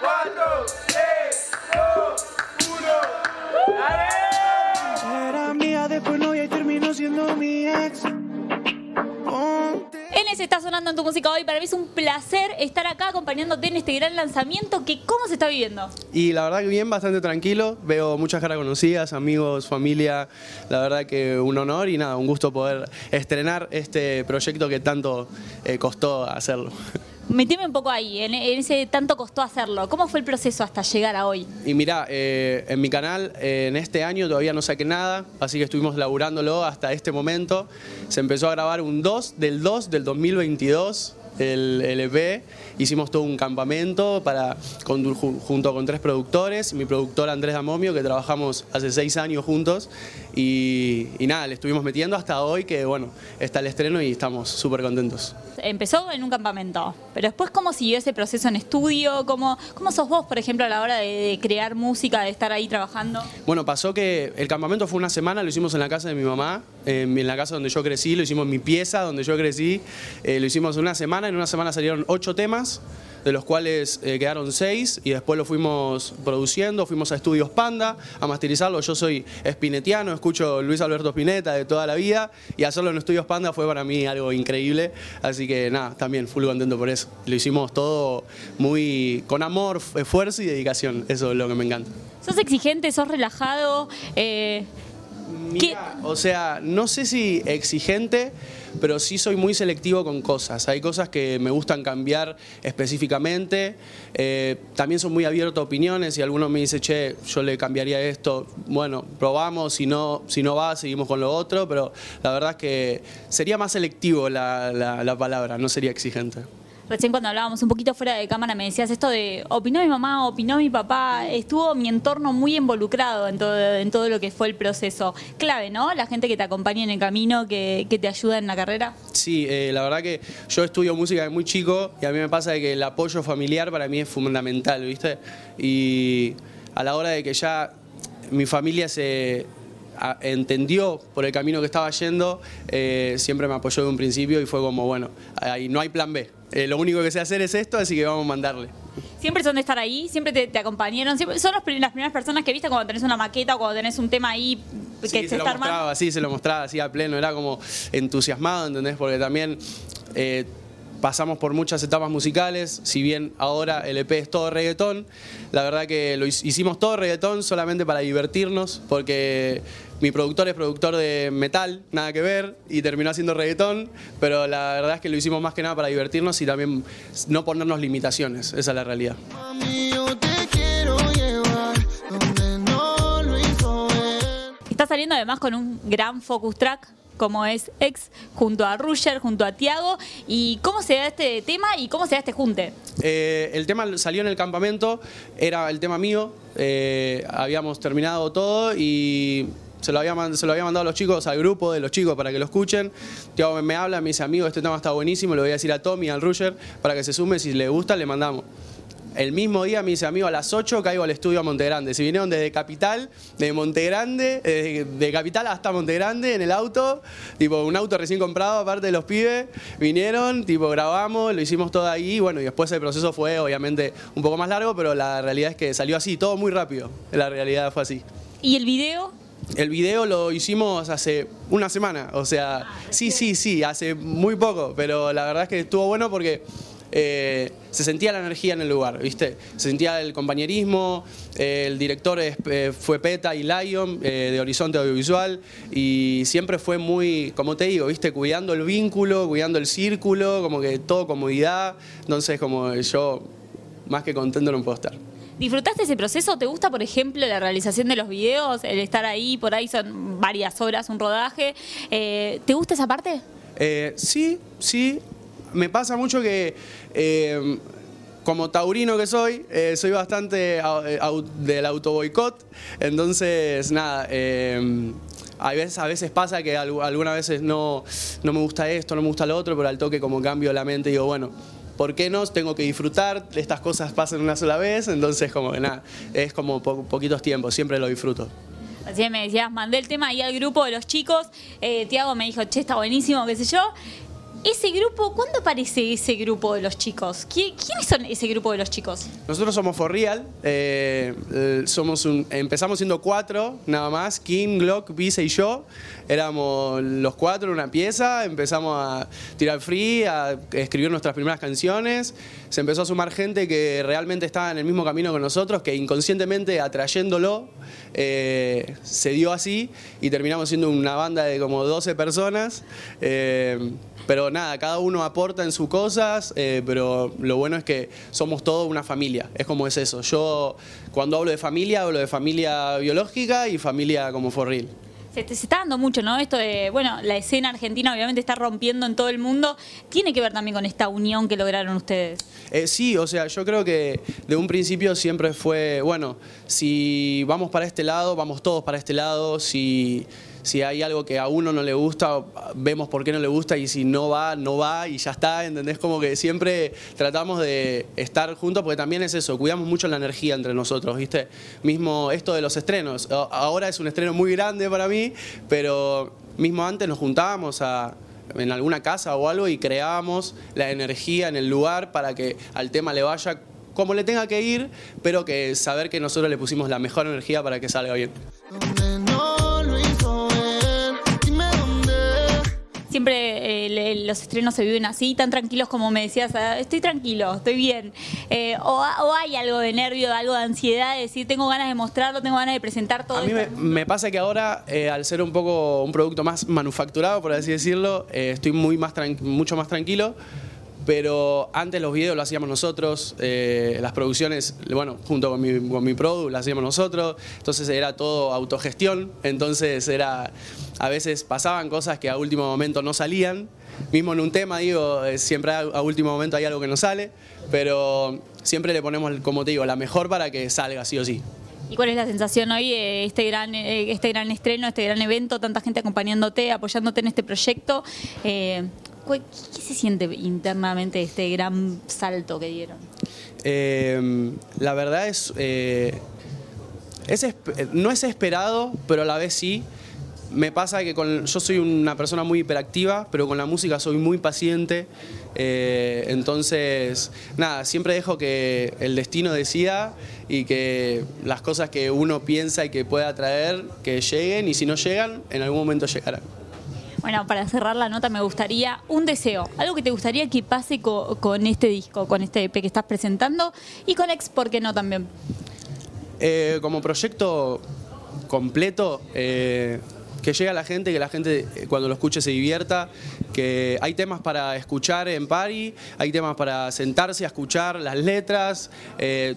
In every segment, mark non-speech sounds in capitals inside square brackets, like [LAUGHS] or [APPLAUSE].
4, 3, 2, 1. ¡Dale! Era mía, después novia y terminó siendo mi ex. Enes está sonando en tu música hoy. Para mí es un placer estar acá acompañándote en este gran lanzamiento. Que, ¿Cómo se está viviendo? Y la verdad que bien, bastante tranquilo. Veo muchas caras conocidas, amigos, familia. La verdad que un honor y nada, un gusto poder estrenar este proyecto que tanto eh, costó hacerlo. Meteme un poco ahí, en, ese tanto costó hacerlo. ¿Cómo fue el proceso hasta llegar a hoy? Y mira, eh, en mi canal eh, en este año todavía no saqué nada, así que estuvimos laburándolo hasta este momento. Se empezó a grabar un 2 del 2 del 2022, el, el EP. Hicimos todo un campamento para, con- junto con tres productores, mi productor Andrés Damomio, que trabajamos hace seis años juntos. Y, y nada, le estuvimos metiendo hasta hoy, que bueno, está el estreno y estamos súper contentos. Empezó en un campamento, pero después, ¿cómo siguió ese proceso en estudio? ¿Cómo, cómo sos vos, por ejemplo, a la hora de, de crear música, de estar ahí trabajando? Bueno, pasó que el campamento fue una semana, lo hicimos en la casa de mi mamá, en, en la casa donde yo crecí, lo hicimos en mi pieza donde yo crecí, eh, lo hicimos una semana, en una semana salieron ocho temas, de los cuales eh, quedaron seis y después lo fuimos produciendo, fuimos a Estudios Panda a masterizarlo, yo soy espinetiano, escucho Luis Alberto Spinetta de toda la vida y hacerlo en Estudios Panda fue para mí algo increíble, así que nada, también full contento por eso, lo hicimos todo muy con amor, esfuerzo y dedicación, eso es lo que me encanta. ¿Sos exigente, sos relajado? Eh, Mira, o sea, no sé si exigente, pero sí soy muy selectivo con cosas. Hay cosas que me gustan cambiar específicamente. Eh, también soy muy abierto a opiniones. Si alguno me dice, che, yo le cambiaría esto, bueno, probamos. Si no, si no va, seguimos con lo otro. Pero la verdad es que sería más selectivo la, la- la palabra, no sería exigente. Recién cuando hablábamos un poquito fuera de cámara me decías esto de opinó mi mamá, opinó mi papá, estuvo mi entorno muy involucrado en todo, en todo lo que fue el proceso. Clave, ¿no? La gente que te acompaña en el camino, que, que te ayuda en la carrera. Sí, eh, la verdad que yo estudio música de muy chico y a mí me pasa de que el apoyo familiar para mí es fundamental, ¿viste? Y a la hora de que ya mi familia se entendió por el camino que estaba yendo, eh, siempre me apoyó de un principio y fue como, bueno, ahí no hay plan B. Eh, lo único que sé hacer es esto, así que vamos a mandarle. Siempre son de estar ahí, siempre te, te acompañaron, siempre, son los las primeras personas que viste cuando tenés una maqueta o cuando tenés un tema ahí que Sí, se se lo está armando. mostraba, sí, se lo mostraba así a pleno, era como entusiasmado, ¿entendés? Porque también eh, pasamos por muchas etapas musicales, si bien ahora el EP es todo reggaetón, la verdad que lo hic- hicimos todo reggaetón solamente para divertirnos, porque mi productor es productor de metal, nada que ver, y terminó haciendo reggaetón, pero la verdad es que lo hicimos más que nada para divertirnos y también no ponernos limitaciones, esa es la realidad. Mami, yo te quiero llevar donde no lo hizo él. Está saliendo además con un gran focus track como es Ex, junto a Rusher, junto a Tiago. ¿Y cómo se da este tema y cómo se da este junte? Eh, el tema salió en el campamento, era el tema mío, eh, habíamos terminado todo y se lo, había, se lo había mandado a los chicos, al grupo de los chicos para que lo escuchen. Tiago me, habla, me dice, amigo, este tema está buenísimo, le voy a decir a Tommy, al Rusher, para que se sume, si le gusta, le mandamos. El mismo día me dice, amigo, a las 8 caigo al estudio a Montegrande. Si vinieron desde Capital, de Montegrande, eh, de Capital hasta Montegrande en el auto, tipo un auto recién comprado, aparte de los pibes, vinieron, tipo grabamos, lo hicimos todo ahí, y bueno, y después el proceso fue obviamente un poco más largo, pero la realidad es que salió así, todo muy rápido. La realidad fue así. ¿Y el video? El video lo hicimos hace una semana, o sea, sí, sí, sí, hace muy poco, pero la verdad es que estuvo bueno porque eh, se sentía la energía en el lugar, ¿viste? Se sentía el compañerismo, eh, el director es- eh, fue Peta y Lion eh, de Horizonte Audiovisual y siempre fue muy, como te digo, ¿viste? Cuidando el vínculo, cuidando el círculo, como que todo comodidad, entonces como yo más que contento no puedo estar. ¿Disfrutaste ese proceso? ¿Te gusta, por ejemplo, la realización de los videos? El estar ahí, por ahí son varias horas, un rodaje. Eh, ¿Te gusta esa parte? Eh, sí, sí. Me pasa mucho que, eh, como taurino que soy, eh, soy bastante eh, del autoboicot. Entonces, nada. a veces, a veces pasa que algu- algunas veces no, no me gusta esto, no me gusta lo otro, pero al toque como cambio la mente digo, bueno, ¿por qué no? Tengo que disfrutar, estas cosas pasan una sola vez, entonces como que nada, es como po- poquitos tiempos, siempre lo disfruto. Así me decías, mandé el tema ahí al grupo de los chicos. Tiago me dijo, che, está buenísimo, qué sé yo. Ese grupo, ¿cuándo aparece ese grupo de los chicos? ¿Qui- ¿Quiénes son ese grupo de los chicos? Nosotros somos For Real, eh, eh, somos empezamos siendo cuatro, nada más, King, Glock, Visa y yo. Éramos los cuatro en una pieza, empezamos a tirar free, a escribir nuestras primeras canciones. Se empezó a sumar gente que realmente estaba en el mismo camino que nosotros, que inconscientemente atrayéndolo, eh, se dio así y terminamos siendo una banda de como 12 personas. pero nada, cada uno aporta en sus cosas, eh, pero lo bueno es que somos todos una familia, es como es eso. Yo cuando hablo de familia, hablo de familia biológica y familia como for real. Se, se está dando mucho, ¿no? Esto de, bueno, la escena argentina obviamente está rompiendo en todo el mundo. Tiene que ver también con esta unión que lograron ustedes. Eh, sí, o sea, yo creo que de un principio siempre fue, bueno, si vamos para este lado, vamos todos para este lado, si, si hay algo que a uno no le gusta, vemos por qué no le gusta y si no va, no va y ya está, ¿entendés? Como que siempre tratamos de estar juntos porque también es eso, cuidamos mucho la energía entre nosotros, ¿viste? Mismo esto de los estrenos, ahora es un estreno muy grande para mí, pero mismo antes nos juntábamos a en alguna casa o algo y creábamos la energía en el lugar para que al tema le vaya como le tenga que ir, pero que saber que nosotros le pusimos la mejor energía para que salga bien. Siempre eh, le- los estrenos se viven así, tan tranquilos como me decías, ah, estoy tranquilo, estoy bien. Eh, o, ha- o hay algo de nervio, algo de ansiedad, de decir, tengo ganas de mostrarlo, tengo ganas de presentar todo A mí me, me pasa que ahora, eh, al ser un poco un producto más manufacturado, por así decirlo, estoy muy más mucho más tranquilo. Pero antes los videos lo hacíamos nosotros, eh, las producciones, bueno, junto con mi, con mi produ, las hacíamos nosotros, entonces era todo autogestión, entonces era, a veces pasaban cosas que a último momento no salían, mismo en un tema, digo, eh, siempre a, último momento hay algo que no sale, pero siempre le ponemos, como te digo, la mejor para que salga sí o sí. ¿Y cuál es la sensación hoy de este gran, eh, este gran estreno, este gran evento, tanta gente acompañándote, apoyándote en este proyecto? Eh, ¿cu- ¿Qué se siente internamente este gran salto que dieron? Eh, la verdad es, eh, esp- no es esperado, pero a la vez sí. Me pasa que con, yo soy una persona muy hiperactiva, pero con la música soy muy paciente. Eh, entonces, nada, siempre dejo que el destino decida y que las cosas que uno piensa y que pueda traer, que lleguen y si no llegan, en algún momento llegarán. Bueno, para cerrar la nota me gustaría un deseo, algo que te gustaría que pase co- con este disco, con este EP que estás presentando y con Ex, ¿por qué no también? Eh, como proyecto completo, eh, que llegue a la gente, que la gente eh, cuando lo escuche se divierta, que hay temas para escuchar en Pari, hay temas para sentarse a escuchar las letras,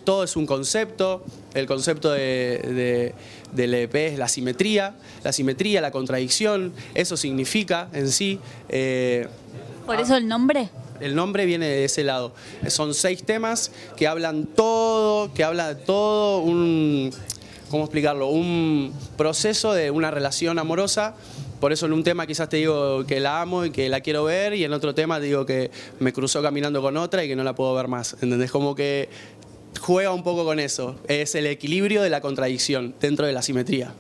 todo es un concepto, el concepto de- del EP es la simetría, la simetría, la contradicción, eso significa en sí. eh, ¿Por eso el nombre? el nombre viene de ese lado. Son seis temas que hablan todo, que habla de todo, un, ¿cómo explicarlo? Un proceso de una relación amorosa. Por eso en un tema quizás te digo que la amo y que la quiero ver y en otro tema te digo que me cruzó caminando con otra y que no la puedo ver más. ¿Entendés? Como que juega un poco con eso. Es el equilibrio de la contradicción dentro de la simetría.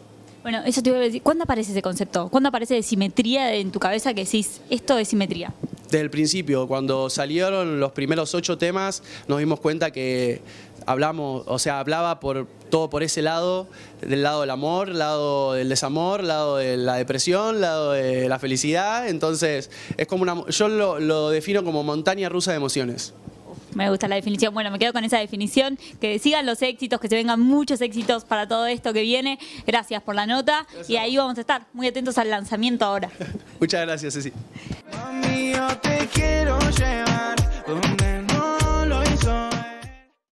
Bueno, eso te iba a decir. ¿Cuándo aparece ese concepto? ¿Cuándo aparece de simetría en tu cabeza que decís, esto es simetría? Desde el principio, cuando salieron los primeros ocho temas, nos dimos cuenta que hablamos, o sea, hablaba por todo por ese lado, del lado del amor, lado del desamor, lado de la depresión, lado de la felicidad. Entonces, es como una, yo lo, lo defino como montaña rusa de emociones. Me gusta la definición. Bueno, me quedo con esa definición. Que sigan los éxitos, que se vengan muchos éxitos para todo esto que viene. Gracias por la nota. Y ahí vamos a estar muy atentos al lanzamiento ahora. [LAUGHS] Muchas gracias, Ceci. Mami, yo te quiero